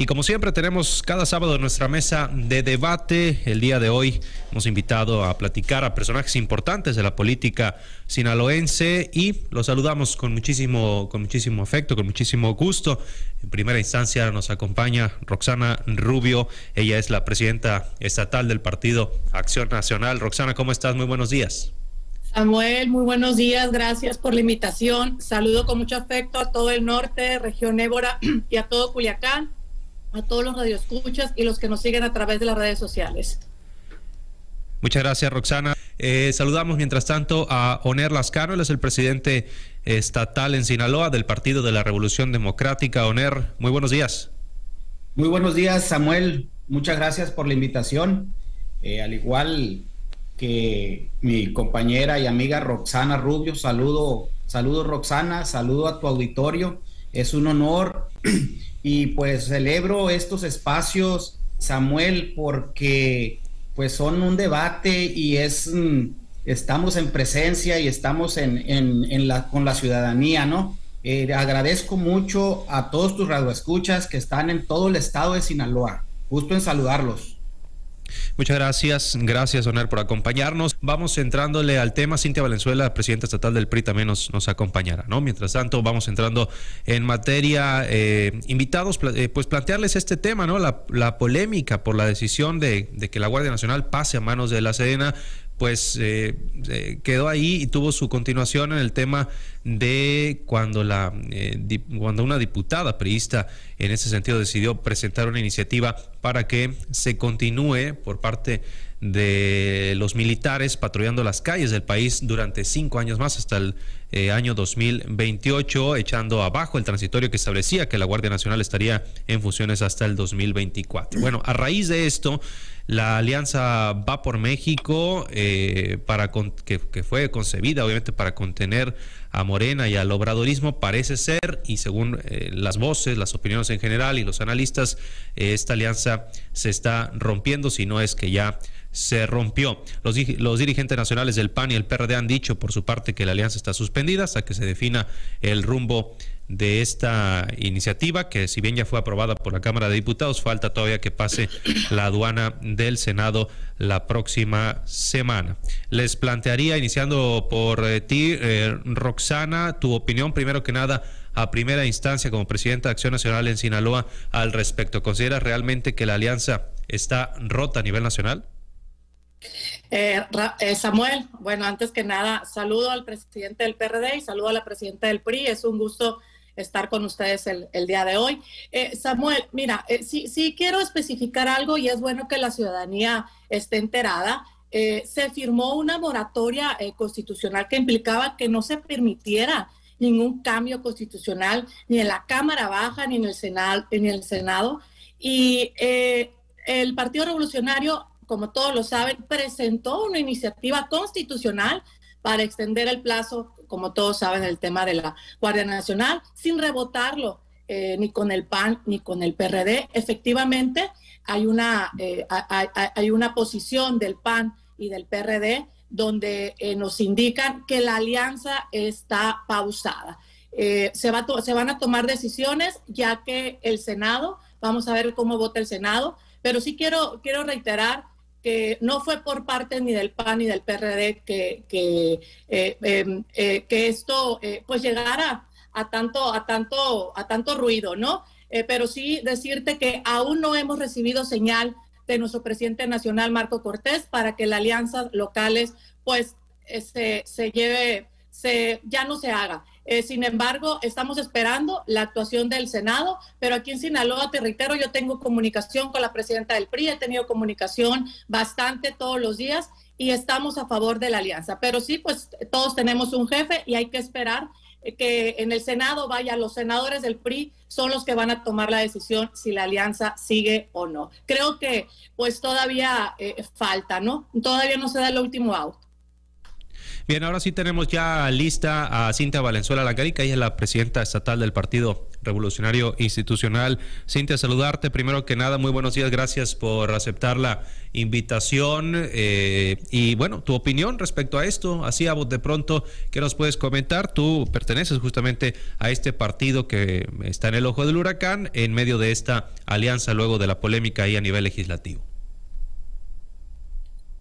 Y como siempre tenemos cada sábado nuestra mesa de debate. El día de hoy hemos invitado a platicar a personajes importantes de la política sinaloense y los saludamos con muchísimo, con muchísimo afecto, con muchísimo gusto. En primera instancia nos acompaña Roxana Rubio. Ella es la presidenta estatal del Partido Acción Nacional. Roxana, ¿cómo estás? Muy buenos días. Samuel, muy buenos días, gracias por la invitación. Saludo con mucho afecto a todo el norte, región Ébora y a todo Culiacán, a todos los radioescuchas y los que nos siguen a través de las redes sociales. Muchas gracias, Roxana. Eh, saludamos mientras tanto a Oner Lascano, él es el presidente estatal en Sinaloa del Partido de la Revolución Democrática. Oner, muy buenos días. Muy buenos días, Samuel. Muchas gracias por la invitación. Eh, al igual que mi compañera y amiga Roxana Rubio. Saludo, saludo Roxana, saludo a tu auditorio. Es un honor y pues celebro estos espacios, Samuel, porque pues son un debate y es mm, estamos en presencia y estamos en, en, la, con la ciudadanía, ¿no? Eh, agradezco mucho a todos tus radioescuchas que están en todo el estado de Sinaloa. Gusto en saludarlos. Muchas gracias, gracias Oner por acompañarnos. Vamos entrándole al tema. Cintia Valenzuela, presidenta estatal del PRI, también nos, nos acompañará, ¿no? Mientras tanto, vamos entrando en materia. Eh, invitados, eh, pues plantearles este tema, ¿no? La, la polémica por la decisión de, de, que la Guardia Nacional pase a manos de la Sedena pues eh, eh, quedó ahí y tuvo su continuación en el tema de cuando la eh, cuando una diputada priista en ese sentido decidió presentar una iniciativa para que se continúe por parte de los militares patrullando las calles del país durante cinco años más hasta el año 2028, echando abajo el transitorio que establecía que la Guardia Nacional estaría en funciones hasta el 2024. Bueno, a raíz de esto, la alianza va por México, eh, para que, fue concebida obviamente para contener a Morena y al obradorismo, parece ser, y según eh, las voces, las opiniones en general y los analistas, eh, esta alianza se está rompiendo, si no es que ya se rompió. Los, los, dirigentes nacionales del PAN y el PRD han dicho por su parte que la alianza está suspendida hasta que se defina el rumbo de esta iniciativa, que si bien ya fue aprobada por la Cámara de Diputados, falta todavía que pase la aduana del Senado la próxima semana. Les plantearía, iniciando por eh, ti, eh, Roxana, tu opinión primero que nada a primera instancia como presidenta de Acción Nacional en Sinaloa al respecto. ¿Consideras realmente que la alianza está rota a nivel nacional? Eh, Samuel, bueno, antes que nada, saludo al presidente del PRD y saludo a la presidenta del PRI. Es un gusto estar con ustedes el, día de hoy. Eh, Samuel, mira, eh, sí, quiero especificar algo y es bueno que la ciudadanía esté enterada. Eh, se firmó una moratoria constitucional que implicaba que no se permitiera ningún cambio constitucional ni en la Cámara Baja ni en el Senado. En el Senado. Y el Partido Revolucionario, como todos lo saben, presentó una iniciativa constitucional para extender el plazo, como todos saben, el tema de la Guardia Nacional, sin rebotarlo eh, ni con el PAN ni con el PRD. Efectivamente, hay una, eh, hay, una posición del PAN y del PRD donde eh, nos indican que la alianza está pausada. se, va se van a tomar decisiones ya que el Senado, vamos a ver cómo vota el Senado, pero sí quiero, quiero reiterar que no fue por parte ni del PAN ni del PRD que, que, eh, em, eh, que esto eh, pues llegara a tanto, a tanto, a tanto ruido, ¿no? pero sí decirte que aún no hemos recibido señal de nuestro presidente nacional, Marco Cortés, para que la alianza locales pues se, se lleve, se, ya no se haga. Eh, sin embargo, estamos esperando la actuación del Senado, pero aquí en Sinaloa, te reitero, yo tengo comunicación con la presidenta del PRI, he tenido comunicación bastante todos los días y estamos a favor de la alianza. Pero sí, pues todos tenemos un jefe y hay que esperar que en el Senado vaya, los senadores del PRI son los que van a tomar la decisión si la alianza sigue o no. Creo que pues todavía eh, falta, ¿no? Todavía no se da el último out. Bien, ahora sí tenemos ya lista a Cintia Valenzuela Lacarica, ella es la presidenta estatal del Partido Revolucionario Institucional. Cintia, saludarte. Primero que nada, muy buenos días, gracias por aceptar la invitación eh, y bueno, tu opinión respecto a esto, así a vos de pronto, ¿qué nos puedes comentar? Tú perteneces justamente a este partido que está en el ojo del huracán en medio de esta alianza luego de la polémica ahí a nivel legislativo.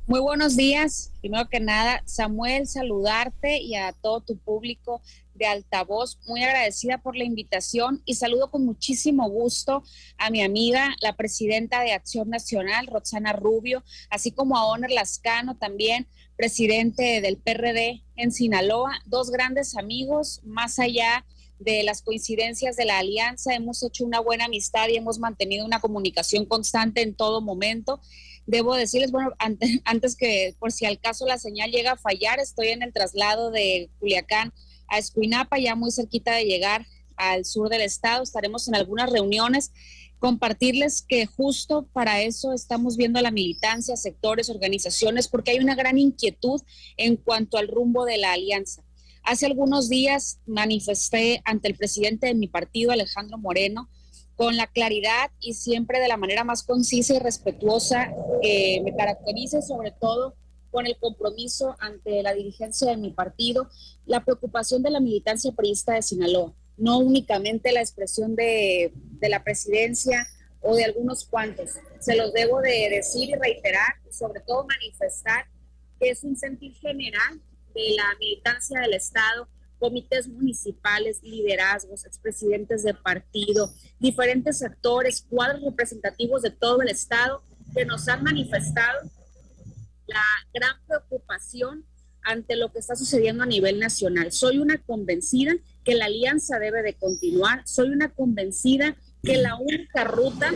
Muy buenos días. Primero que nada, Samuel, saludarte y a todo tu público de altavoz. Muy agradecida por la invitación y saludo con muchísimo gusto a mi amiga, la presidenta de Acción Nacional, Roxana Rubio, así como a Oner Lascano, también presidente del PRD en Sinaloa. Dos grandes amigos, más allá de las coincidencias de la alianza. Hemos hecho una buena amistad y hemos mantenido una comunicación constante en todo momento debo decirles, bueno, antes, que por si al caso la señal llega a fallar, estoy en el traslado de Culiacán a Escuinapa, ya muy cerquita de llegar al sur del estado. Estaremos en algunas reuniones. Compartirles que justo para eso estamos viendo a la militancia, sectores, organizaciones, porque hay una gran inquietud en cuanto al rumbo de la alianza. Hace algunos días manifesté ante el presidente de mi partido, Alejandro Moreno, con la claridad y siempre de la manera más concisa y respetuosa que me caracterice, sobre todo con el compromiso ante la dirigencia de mi partido, la preocupación de la militancia periodista de Sinaloa, no únicamente la expresión de, de la presidencia o de algunos cuantos. Se los debo de decir y reiterar, sobre todo manifestar que es un sentir general de la militancia del Estado comités municipales, liderazgos, expresidentes de partido, diferentes actores, cuadros representativos de todo el Estado que nos han manifestado la gran preocupación ante lo que está sucediendo a nivel nacional. Soy una convencida que la alianza debe de continuar, soy una convencida que la única ruta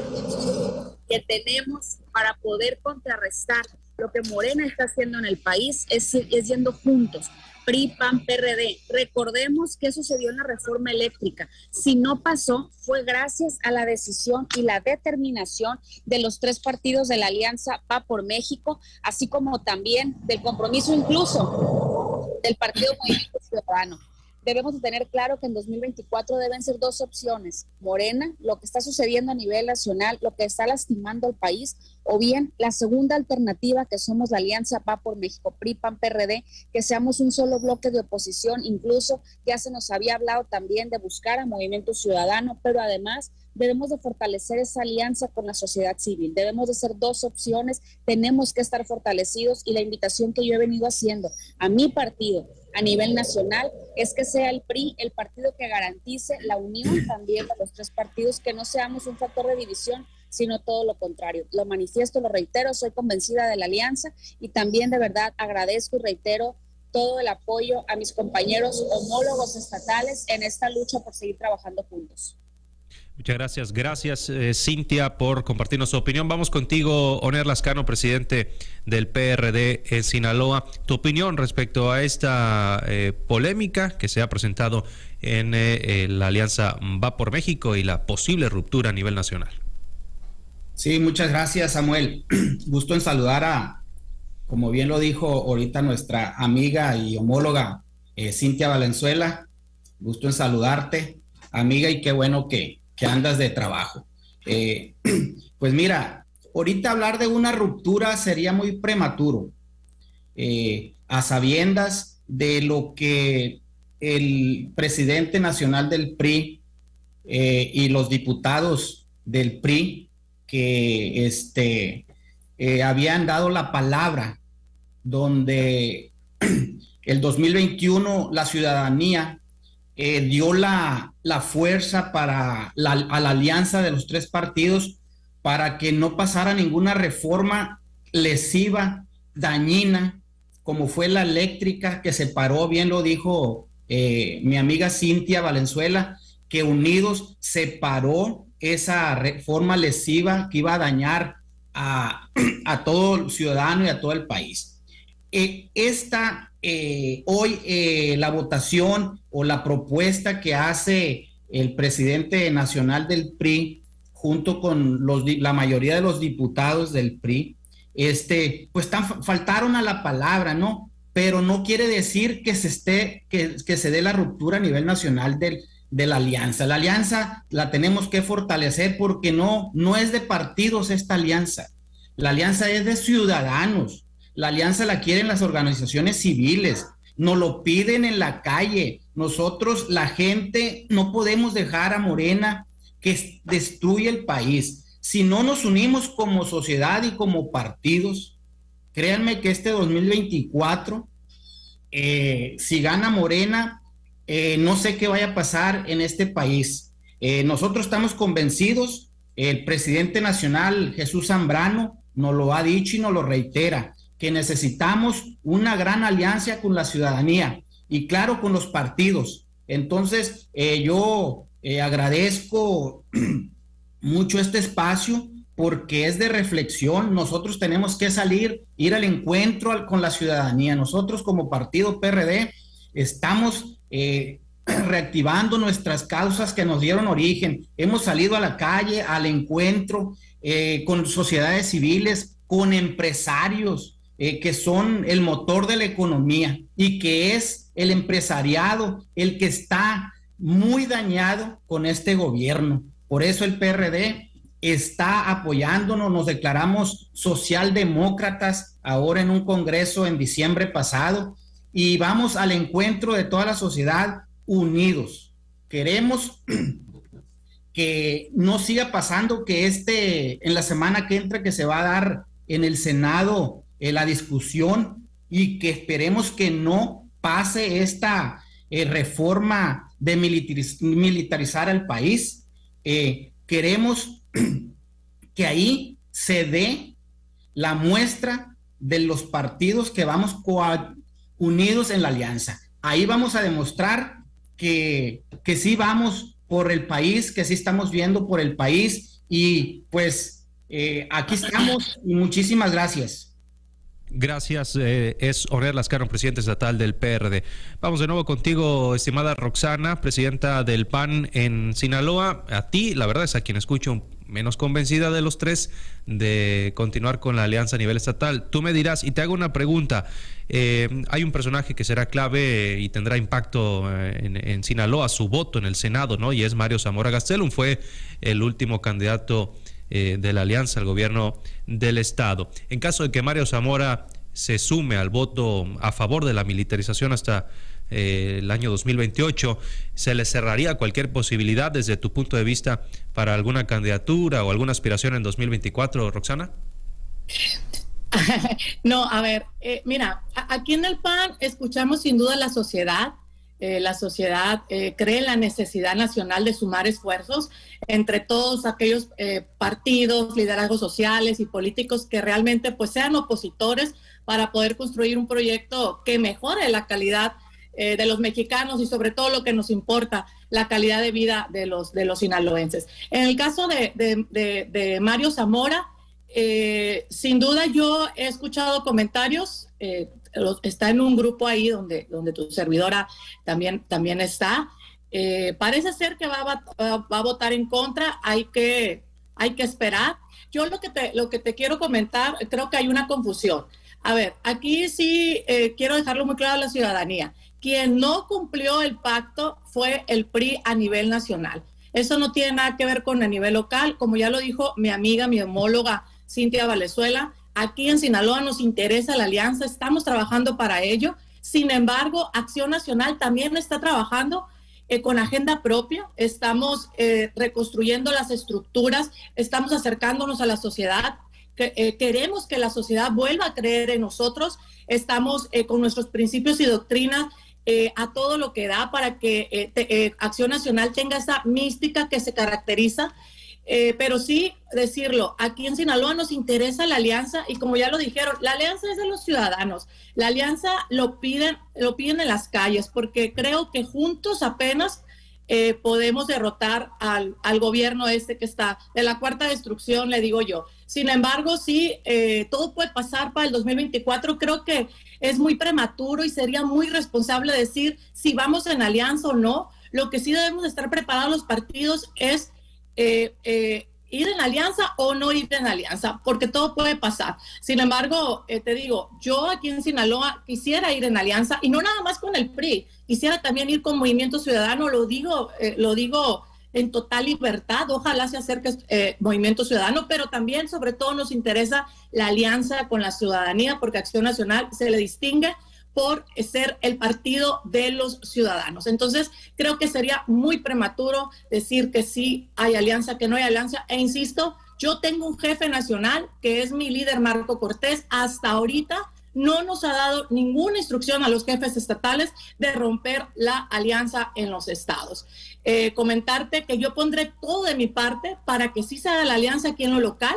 que tenemos para poder contrarrestar lo que Morena está haciendo en el país es, es yendo juntos, PRI, PAN, PRD. Recordemos qué sucedió en la reforma eléctrica. Si no pasó, fue gracias a la decisión y la determinación de los tres partidos de la alianza Va por México, así como también del compromiso incluso del Partido Movimiento Ciudadano debemos de tener claro que en 2024 deben ser dos opciones. Morena, lo que está sucediendo a nivel nacional, lo que está lastimando al país, o bien la segunda alternativa que somos la Alianza PA por México, PRI, PAN, PRD, que seamos un solo bloque de oposición, incluso ya se nos había hablado también de buscar a Movimiento Ciudadano, pero además debemos de fortalecer esa alianza con la sociedad civil. Debemos de ser dos opciones, tenemos que estar fortalecidos y la invitación que yo he venido haciendo a mi partido a nivel nacional es que sea el PRI el partido que garantice la unión también de los tres partidos, que no seamos un factor de división, sino todo lo contrario. Lo manifiesto, lo reitero, soy convencida de la alianza y también de verdad agradezco y reitero todo el apoyo a mis compañeros homólogos estatales en esta lucha por seguir trabajando juntos. Muchas gracias. Gracias, eh, Cintia, por compartirnos su opinión. Vamos contigo, Oner Lascano, presidente del PRD en Sinaloa. Tu opinión respecto a esta eh, polémica que se ha presentado en eh, la alianza Va por México y la posible ruptura a nivel nacional. Sí, muchas gracias, Samuel. Gusto en saludar a, como bien lo dijo ahorita nuestra amiga y homóloga Cintia Valenzuela. Gusto en saludarte, amiga, y qué bueno que, andas de trabajo. Eh, pues mira, ahorita hablar de una ruptura sería muy prematuro, eh, a sabiendas de lo que el presidente nacional del PRI eh, y los diputados del PRI que este, habían dado la palabra donde el 2021 la ciudadanía eh, dio la, fuerza para la, a la alianza de los tres partidos para que no pasara ninguna reforma lesiva, dañina, como fue la eléctrica que se paró, bien lo dijo eh, mi amiga Cintia Valenzuela, que unidos separó esa reforma lesiva que iba a dañar a, a todo el ciudadano y a todo el país. Eh, esta eh, hoy eh, la votación o la propuesta que hace el presidente nacional del PRI junto con los, la mayoría de los diputados del PRI, este, pues faltaron a la palabra, ¿no? pero no quiere decir que se esté, que, se dé la ruptura a nivel nacional del, de la alianza. La alianza la tenemos que fortalecer porque no, no es de partidos esta alianza. La alianza es de ciudadanos. La alianza la quieren las organizaciones civiles. Nos lo piden en la calle. Nosotros, la gente, no podemos dejar a Morena que destruye el país. Si no nos unimos como sociedad y como partidos, créanme que este 2024, eh, si gana Morena, eh, no sé qué vaya a pasar en este país. Eh, nosotros estamos convencidos, el presidente nacional Jesús Zambrano nos lo ha dicho y nos lo reitera, que necesitamos una gran alianza con la ciudadanía y claro con los partidos. Entonces, yo agradezco mucho este espacio porque es de reflexión. Nosotros tenemos que salir, ir al encuentro con la ciudadanía. Nosotros como partido PRD estamos eh, reactivando nuestras causas que nos dieron origen. Hemos salido a la calle, al encuentro eh, con sociedades civiles, con empresarios eh, que son el motor de la economía y que es el empresariado el que está muy dañado con este gobierno. Por eso el PRD está apoyándonos, nos declaramos socialdemócratas ahora en un congreso en diciembre pasado y vamos al encuentro de toda la sociedad unidos. Queremos que no siga pasando que este, en la semana que entra, que se va a dar en el Senado la discusión y que esperemos que no pase esta eh, reforma de militarizar al país. Eh, queremos que ahí se dé la muestra de los partidos que vamos unidos en la alianza. Ahí vamos a demostrar que, que sí vamos por el país, que sí estamos viendo por el país y pues eh, aquí estamos y muchísimas gracias. Gracias. Eh, es Orel Lascano, presidente estatal del PRD. Vamos de nuevo contigo, estimada Roxana, presidenta del PAN en Sinaloa. A ti, la verdad es a quien escucho menos convencida de los tres de continuar con la alianza a nivel estatal. Tú me dirás, y te hago una pregunta, eh, hay un personaje que será clave y tendrá impacto eh, en, en, Sinaloa, su voto en el Senado, ¿no? Y es Mario Zamora Gastelum, fue el último candidato eh, de la alianza al gobierno del Estado. En caso de que Mario Zamora se sume al voto a favor de la militarización hasta eh, el año 2028, ¿se le cerraría cualquier posibilidad desde tu punto de vista para alguna candidatura o alguna aspiración en 2024, Roxana? No, a ver, eh, mira, aquí en el PAN escuchamos sin duda la sociedad, eh, la sociedad eh, cree la necesidad nacional de sumar esfuerzos entre todos aquellos eh, partidos, liderazgos sociales y políticos que realmente pues sean opositores para poder construir un proyecto que mejore la calidad de los mexicanos y sobre todo lo que nos importa, la calidad de vida de los, de los sinaloenses. En el caso de, de Mario Zamora, sin duda yo he escuchado comentarios está en un grupo ahí donde, donde tu servidora también, también está. Eh, parece ser que va a, va a, votar en contra, hay que, hay que esperar. Yo lo que, te, lo que te quiero comentar, creo que hay una confusión. A ver, aquí sí eh, quiero dejarlo muy claro a la ciudadanía. Quien no cumplió el pacto fue el PRI a nivel nacional. Eso no tiene nada que ver con a nivel local. Como ya lo dijo mi amiga, mi homóloga Cintia Valenzuela, Aquí en Sinaloa nos interesa la alianza, estamos trabajando para ello. Sin embargo, Acción Nacional también está trabajando eh, con agenda propia, estamos eh, reconstruyendo las estructuras, estamos acercándonos a la sociedad, eh, queremos que la sociedad vuelva a creer en nosotros, estamos con nuestros principios y doctrinas a todo lo que da para que Acción Nacional tenga esa mística que se caracteriza eh, pero sí decirlo, aquí en Sinaloa nos interesa la alianza y como ya lo dijeron, la alianza es de los ciudadanos. La alianza lo piden, lo piden en las calles porque creo que juntos apenas eh, podemos derrotar al, gobierno este que está de la cuarta destrucción, le digo yo. Sin embargo, sí, eh, todo puede pasar para el 2024. Creo que es muy prematuro y sería muy responsable decir si vamos en alianza o no. Lo que sí debemos estar preparados los partidos es eh, eh, ir en alianza o no ir en alianza, porque todo puede pasar. Sin embargo, eh, te digo, yo aquí en Sinaloa quisiera ir en alianza y no nada más con el PRI, quisiera también ir con Movimiento Ciudadano, lo digo, lo digo en total libertad, ojalá se acerque Movimiento Ciudadano, pero también sobre todo nos interesa la alianza con la ciudadanía, porque Acción Nacional se le distingue por ser el partido de los ciudadanos. Entonces, creo que sería muy prematuro decir que sí hay alianza, que no hay alianza. E insisto, yo tengo un jefe nacional que es mi líder Marco Cortés. Hasta ahorita no nos ha dado ninguna instrucción a los jefes estatales de romper la alianza en los estados. Eh, comentarte que yo pondré todo de mi parte para que sí se haga la alianza aquí en lo local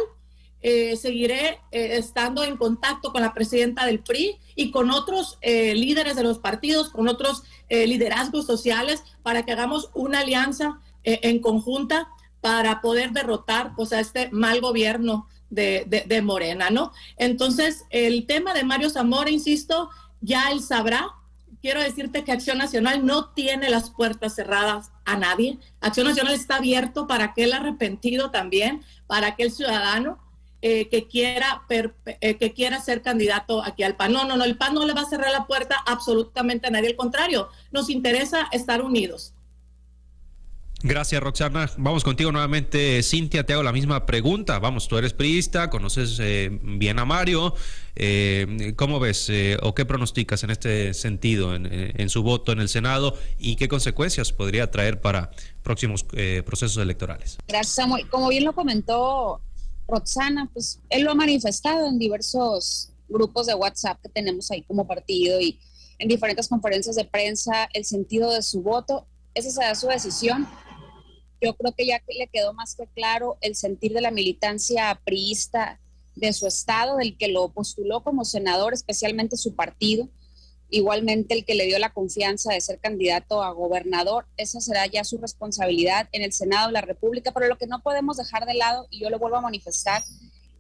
eh, seguiré eh, estando en contacto con la presidenta del PRI y con otros eh, líderes de los partidos, con otros liderazgos sociales, para que hagamos una alianza en conjunta para poder derrotar pues, a este mal gobierno de, de, Morena, ¿no? Entonces, el tema de Mario Zamora, insisto, ya él sabrá. Quiero decirte que Acción Nacional no tiene las puertas cerradas a nadie. Acción Nacional está abierto para aquel arrepentido también, para aquel ciudadano eh, que, quiera eh, que quiera ser candidato aquí al PAN. No, no, no, el PAN no le va a cerrar la puerta absolutamente a nadie. Al contrario, nos interesa estar unidos. Gracias, Roxana. Vamos contigo nuevamente. Cintia, te hago la misma pregunta. Vamos, tú eres priista, conoces eh, bien a Mario. ¿Cómo ves o qué pronosticas en este sentido, en, su voto en el Senado y qué consecuencias podría traer para próximos procesos electorales? Gracias, Samuel. Como bien lo comentó Roxana, pues él lo ha manifestado en diversos grupos de WhatsApp que tenemos ahí como partido y en diferentes conferencias de prensa el sentido de su voto. Esa será su decisión. Yo creo que ya le quedó más que claro el sentir de la militancia priista de su estado, del que lo postuló como senador, especialmente su partido igualmente el que le dio la confianza de ser candidato a gobernador, esa será ya su responsabilidad en el Senado de la República, pero lo que no podemos dejar de lado, y yo lo vuelvo a manifestar,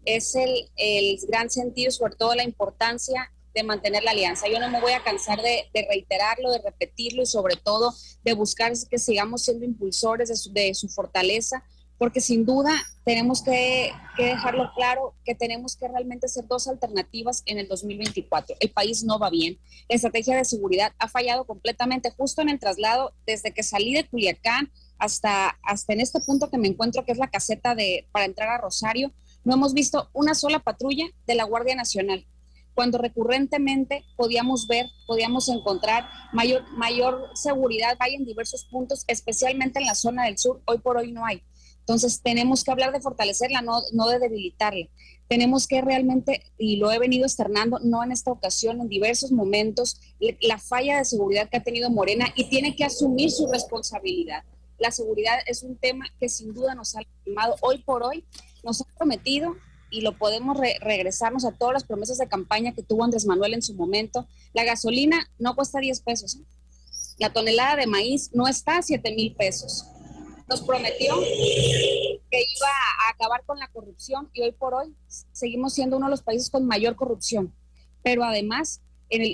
es el, el gran sentido, sobre todo la importancia de mantener la alianza. Yo no me voy a cansar de, reiterarlo, de repetirlo y sobre todo de buscar que sigamos siendo impulsores de su, de su fortaleza, porque sin duda tenemos que, dejarlo claro que tenemos que realmente ser dos alternativas en el 2024. El país no va bien. La estrategia de seguridad ha fallado completamente justo en el traslado desde que salí de Culiacán hasta, hasta en este punto que me encuentro, que es la caseta de, para entrar a Rosario. No hemos visto una sola patrulla de la Guardia Nacional cuando recurrentemente podíamos ver, podíamos encontrar mayor, mayor seguridad, hay en diversos puntos, especialmente en la zona del sur, hoy por hoy no hay. Entonces, tenemos que hablar de fortalecerla, no, no de debilitarla. Tenemos que realmente, y lo he venido externando, no en esta ocasión, en diversos momentos, la falla de seguridad que ha tenido Morena y tiene que asumir su responsabilidad. La seguridad es un tema que sin duda nos ha lastimado hoy por hoy, nos ha prometido y lo podemos regresarnos a todas las promesas de campaña que tuvo Andrés Manuel en su momento. La gasolina no cuesta 10 pesos. ¿eh? La tonelada de maíz no está a 7 mil pesos nos prometió que iba a acabar con la corrupción y hoy por hoy seguimos siendo uno de los países con mayor corrupción. Pero además,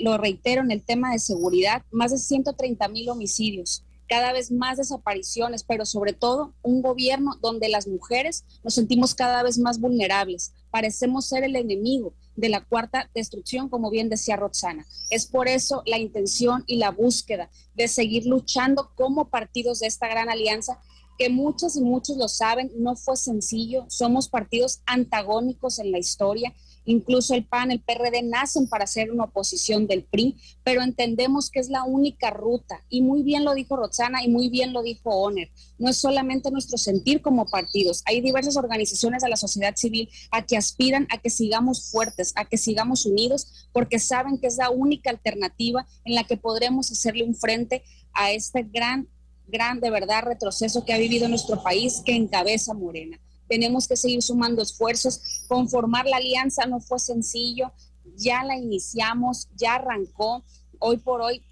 lo reitero, en el tema de seguridad, más de 130 mil homicidios, cada vez más desapariciones, pero sobre todo un gobierno donde las mujeres nos sentimos cada vez más vulnerables. Parecemos ser el enemigo de la cuarta destrucción, como bien decía Roxana. Es por eso la intención y la búsqueda de seguir luchando como partidos de esta gran alianza que muchos y muchos lo saben, no fue sencillo, somos partidos antagónicos en la historia, incluso el PAN, el PRD nacen para ser una oposición del PRI, pero entendemos que es la única ruta. Y muy bien lo dijo Roxana y muy bien lo dijo Oner, no es solamente nuestro sentir como partidos, hay diversas organizaciones de la sociedad civil a que aspiran a que sigamos fuertes, a que sigamos unidos, porque saben que es la única alternativa en la que podremos hacerle un frente a este gran gran, de verdad, retroceso que ha vivido nuestro país que encabeza Morena. Tenemos que seguir sumando esfuerzos. Conformar la alianza no fue sencillo, ya la iniciamos, ya arrancó. Hoy por hoy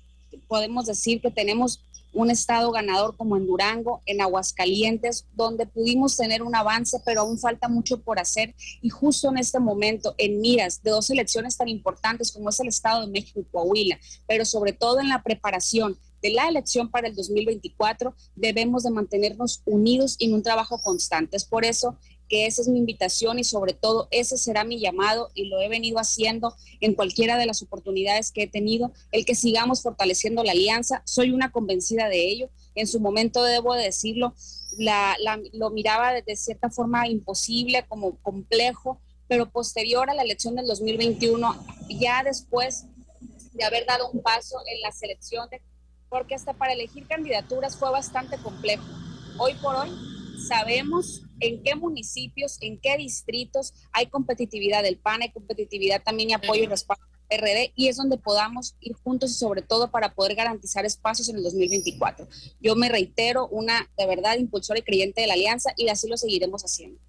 podemos decir que tenemos un estado ganador como en Durango, en Aguascalientes, donde pudimos tener un avance, pero aún falta mucho por hacer. Y justo en este momento, en miras de dos elecciones tan importantes como es el Estado de México y Coahuila, pero sobre todo en la preparación de la elección para el 2024, debemos de mantenernos unidos en un trabajo constante. Es por eso que esa es mi invitación y sobre todo ese será mi llamado y lo he venido haciendo en cualquiera de las oportunidades que he tenido, el que sigamos fortaleciendo la alianza. Soy una convencida de ello. En su momento, debo decirlo, lo miraba de cierta forma imposible, como complejo, pero posterior a la elección del 2021, ya después de haber dado un paso en la selección, de, porque hasta para elegir candidaturas fue bastante complejo. Hoy por hoy sabemos en qué municipios, en qué distritos hay competitividad del PAN, hay competitividad también y apoyo y respaldo del PRD y es donde podamos ir juntos y sobre todo para poder garantizar espacios en el 2024. Yo me reitero, una de verdad impulsora y creyente de la alianza y así lo seguiremos haciendo.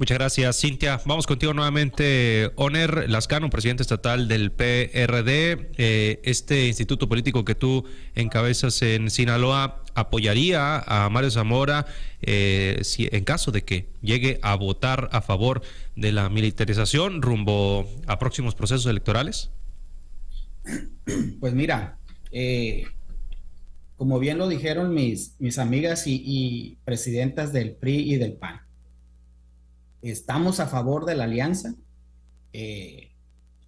Muchas gracias, Cintia. Vamos contigo nuevamente, Oner Lascano, presidente estatal del PRD. Eh, este instituto político que tú encabezas en Sinaloa apoyaría a Mario Zamora eh, si, en caso de que llegue a votar a favor de la militarización rumbo a próximos procesos electorales. Pues mira, eh, como bien lo dijeron mis, mis amigas y presidentas del PRI y del PAN, estamos a favor de la alianza. Eh,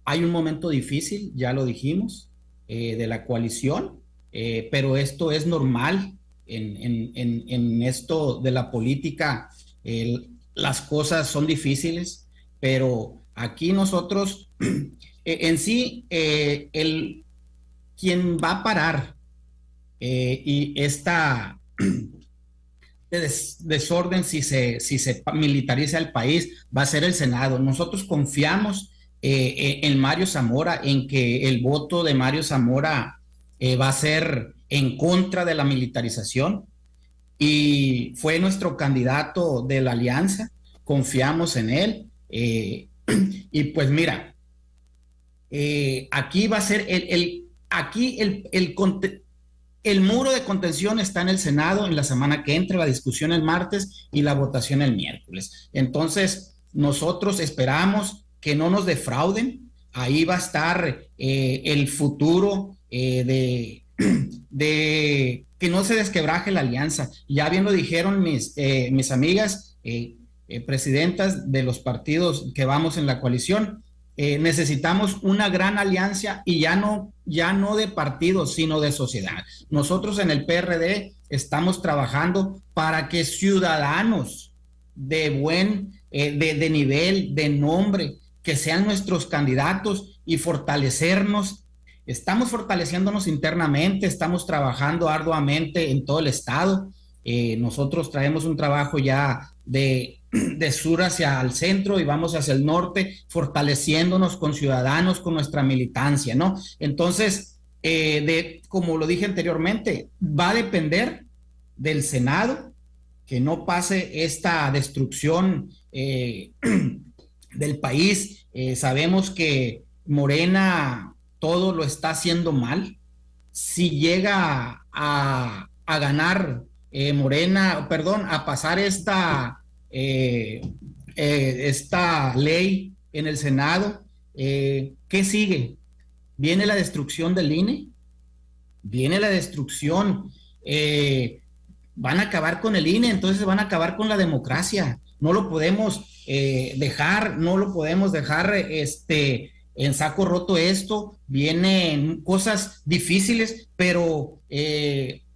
hay un momento difícil, ya lo dijimos, eh, de la coalición, eh, pero esto es normal en, esto de la política. las cosas son difíciles, pero aquí nosotros, en sí, el, quien va a parar y esta desorden si se, si se militariza el país va a ser el Senado. Nosotros confiamos eh, eh, en Mario Zamora, en que el voto de Mario Zamora eh, va a ser en contra de la militarización y fue nuestro candidato de la alianza, confiamos en él. y pues mira, aquí va a ser el, el aquí el, el, el muro de contención está en el Senado en la semana que entra, la discusión el martes y la votación el miércoles. Entonces, nosotros esperamos que no nos defrauden. Ahí va a estar eh, el futuro eh, de, que no se desquebraje la alianza. Ya bien lo dijeron mis, eh, mis amigas presidentas de los partidos que vamos en la coalición. Necesitamos una gran alianza y ya no ya no de partidos, sino de sociedad. Nosotros en el PRD estamos trabajando para que ciudadanos de buen, eh, de, nivel, de nombre, que sean nuestros candidatos y fortalecernos. Estamos fortaleciéndonos internamente, estamos trabajando arduamente en todo el estado. Eh, nosotros traemos un trabajo ya de de sur hacia el centro y vamos hacia el norte, fortaleciéndonos con ciudadanos, con nuestra militancia, ¿no? Entonces, eh, de, como lo dije anteriormente, va a depender del Senado que no pase esta destrucción eh, del país. Eh, sabemos que Morena todo lo está haciendo mal. Si llega a, a ganar Morena, perdón, a pasar esta eh, eh, esta ley en el Senado. Eh, ¿Qué sigue? ¿Viene la destrucción del INE? Viene la destrucción. van a acabar con el INE, entonces van a acabar con la democracia. No lo podemos dejar, no lo podemos dejar este, en saco roto esto. Vienen cosas difíciles, pero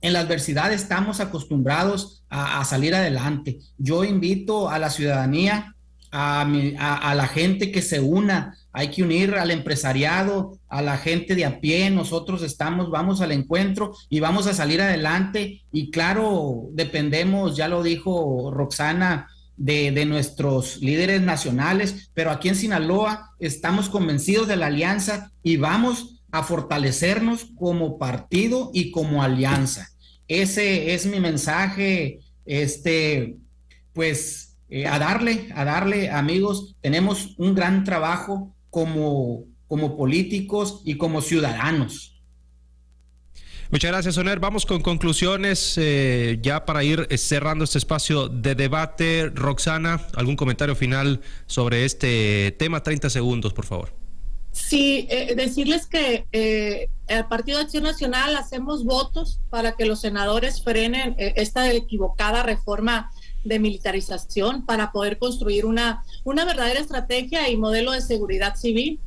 en la adversidad estamos acostumbrados a, salir adelante. Yo invito a la ciudadanía, a, la gente que se una, hay que unir al empresariado, a la gente de a pie, nosotros estamos, vamos al encuentro y vamos a salir adelante. Y claro, dependemos, ya lo dijo Roxana, de, de, nuestros líderes nacionales, pero aquí en Sinaloa estamos convencidos de la alianza y vamos a fortalecernos como partido y como alianza. Ese es mi mensaje, este, pues eh, a darle, a darle, amigos, tenemos un gran trabajo como, como políticos y como ciudadanos. Muchas gracias, Soner. Vamos con conclusiones eh, ya para ir cerrando este espacio de debate. Roxana, ¿algún comentario final sobre este tema? 30 segundos, por favor. Sí, eh, decirles que eh, el Partido de Acción Nacional hacemos votos para que los senadores frenen eh, esta equivocada reforma de militarización para poder construir una, una verdadera estrategia y modelo de seguridad civil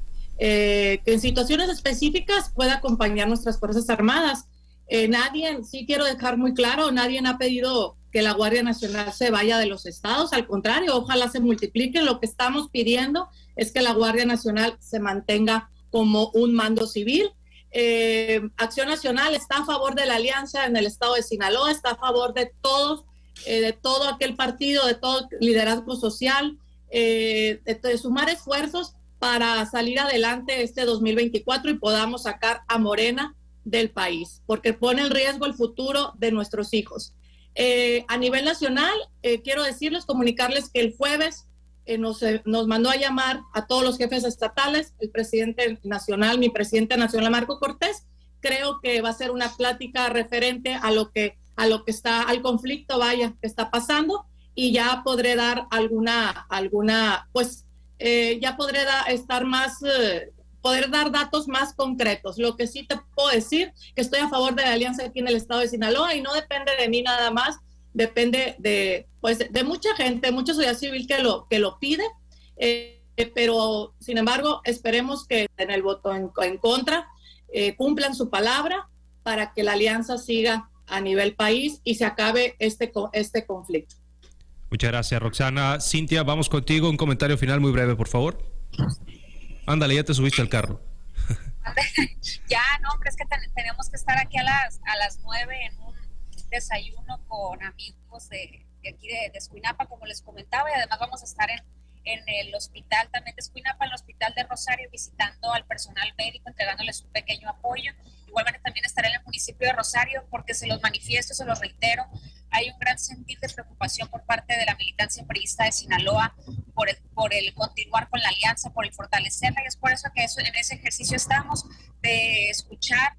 eh, que en situaciones específicas pueda acompañar nuestras Fuerzas Armadas. Eh, nadie, sí quiero dejar muy claro, nadie ha pedido que la Guardia Nacional se vaya de los estados, al contrario, ojalá se multiplique. Lo que estamos pidiendo es que la Guardia Nacional se mantenga como un mando civil. Eh, Acción Nacional está a favor de la alianza en el estado de Sinaloa, está a favor de todos, eh, de todo aquel partido, de todo liderazgo social, eh, de, sumar esfuerzos para salir adelante este 2024 y podamos sacar a Morena del país, porque pone en riesgo el futuro de nuestros hijos. A nivel nacional, quiero decirles, comunicarles que el jueves eh, nos, eh, nos, mandó a llamar a todos los jefes estatales, el presidente nacional, mi presidente nacional, Marco Cortés. Creo que va a ser una plática referente a lo que, a lo que está, al conflicto, vaya, que está pasando y ya podré dar alguna, alguna, pues, eh, ya podré estar más, poder dar datos más concretos. Lo que sí te puedo decir, que estoy a favor de la alianza aquí en el estado de Sinaloa y no depende de mí nada más, depende de, pues, de mucha gente, mucha sociedad civil que lo, que lo pide, eh, pero sin embargo esperemos que en el voto en, contra eh, cumplan su palabra para que la alianza siga a nivel país y se acabe este, este conflicto. Muchas gracias, Roxana. Cintia, vamos contigo. Un comentario final muy breve, por favor. Ándale, ya te subiste al carro. ya, no, pero es que tenemos que estar aquí a las, a las nueve en un desayuno con amigos de, aquí de, de Escuinapa, como les comentaba, y además vamos a estar en, en el hospital también de Escuinapa, en el hospital de Rosario, visitando al personal médico, entregándoles un pequeño apoyo. Igualmente también estaré en el municipio de Rosario, porque se los manifiesto, se los reitero, hay un gran sentir de preocupación por parte de la militancia periodista de Sinaloa por el, por el continuar con la alianza, por el fortalecerla, y es por eso que eso, en ese ejercicio estamos, de escuchar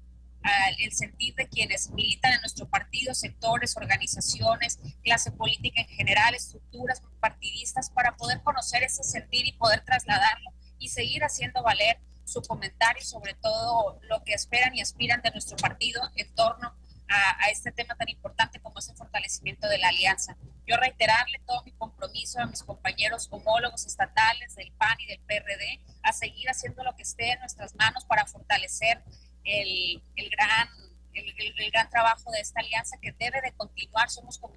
el sentir de quienes militan en nuestro partido, sectores, organizaciones, clase política en general, estructuras partidistas, para poder conocer ese sentir y poder trasladarlo y seguir haciendo valer su comentario sobre todo lo que esperan y aspiran de nuestro partido en torno a, a, este tema tan importante como es el fortalecimiento de la alianza. Yo reiterarle todo mi compromiso a mis compañeros homólogos estatales del PAN y del PRD a seguir haciendo lo que esté en nuestras manos para fortalecer el, el gran, el, el, gran trabajo de esta alianza que debe de continuar, somos convencidos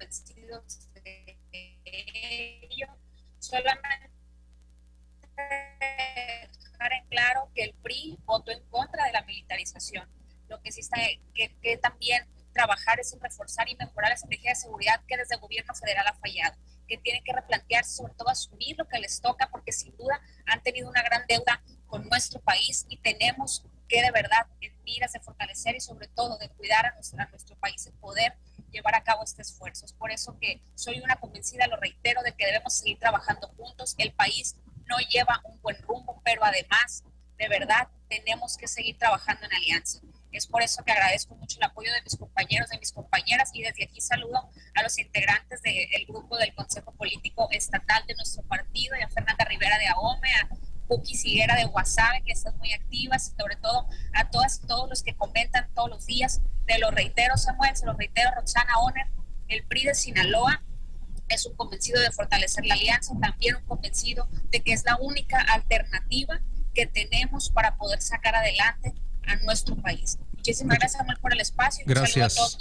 Es por eso que agradezco mucho el apoyo de mis compañeros, de mis compañeras y desde aquí saludo a los integrantes del grupo del Consejo Político Estatal de nuestro partido, a Fernanda Rivera de AOME, a Cookie Siguera de WhatsApp, que están muy activas, sobre todo a todas todos los que comentan todos los días. Te lo reitero, Samuel, se lo reitero, Roxana Oner, el PRI de Sinaloa es un convencido de fortalecer la alianza, también un convencido de que es la única alternativa que tenemos para poder sacar adelante a nuestro país. Muchísimas gracias, Samuel, por el espacio. Gracias.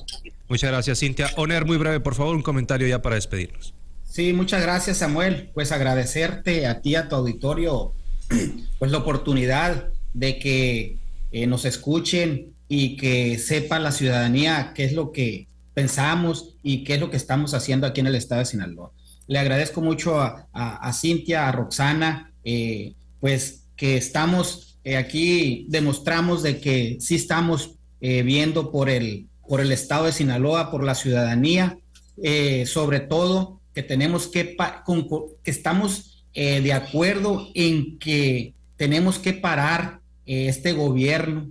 Muchas gracias, Cintia. Oner, muy breve, por favor, un comentario ya para despedirnos. Sí, muchas gracias, Samuel. Pues agradecerte a ti, a tu auditorio, pues la oportunidad de que eh, nos escuchen y que sepa la ciudadanía qué es lo que pensamos y qué es lo que estamos haciendo aquí en el estado de Sinaloa. Le agradezco mucho a, Cintia, a Roxana, eh, pues que estamos eh, aquí, demostramos de que sí estamos viendo por el, por el estado de Sinaloa, por la ciudadanía, sobre todo que tenemos que, que estamos eh, de acuerdo en que tenemos que parar eh, este gobierno,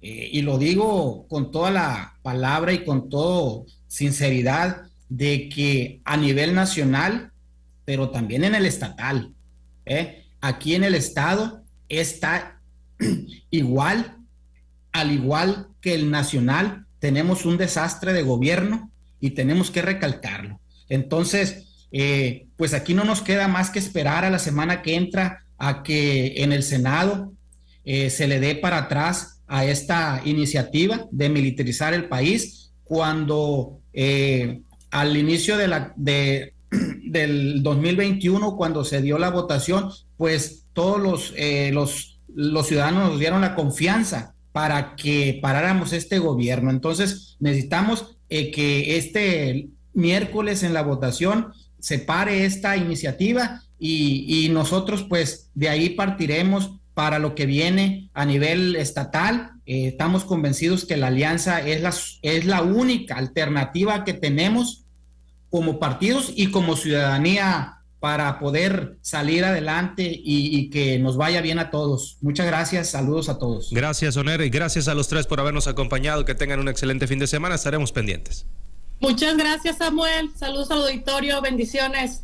eh, y lo digo con toda la palabra y con toda sinceridad, de que a nivel nacional, pero también en el estatal, aquí en el estado está igual, al igual que el nacional, tenemos un desastre de gobierno y tenemos que recalcarlo. Entonces, eh, pues aquí no nos queda más que esperar a la semana que entra a que en el Senado eh, se le dé para atrás a esta iniciativa de militarizar el país cuando eh, al inicio de la, de, del 2021, cuando se dio la votación, pues todos los, los, los ciudadanos nos dieron la confianza para que paráramos este gobierno. Entonces necesitamos que este miércoles en la votación se pare esta iniciativa y, nosotros pues de ahí partiremos para lo que viene a nivel estatal. Eh, estamos convencidos que la alianza es la, es la única alternativa que tenemos como partidos y como ciudadanía para poder salir adelante y, y, que nos vaya bien a todos. Muchas gracias, saludos a todos. Gracias, Oner, y gracias a los tres por habernos acompañado. Que tengan un excelente fin de semana, estaremos pendientes. Muchas gracias, Samuel. Saludos al auditorio, bendiciones.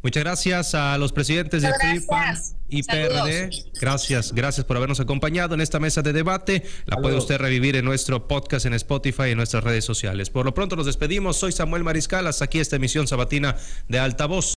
Muchas gracias a los presidentes de PRIPA y PRD. Gracias, gracias por habernos acompañado en esta mesa de debate. La puede usted revivir en nuestro podcast en Spotify y en nuestras redes sociales. Por lo pronto nos despedimos. Soy Samuel Mariscal. Hasta aquí esta emisión sabatina de Altavoz.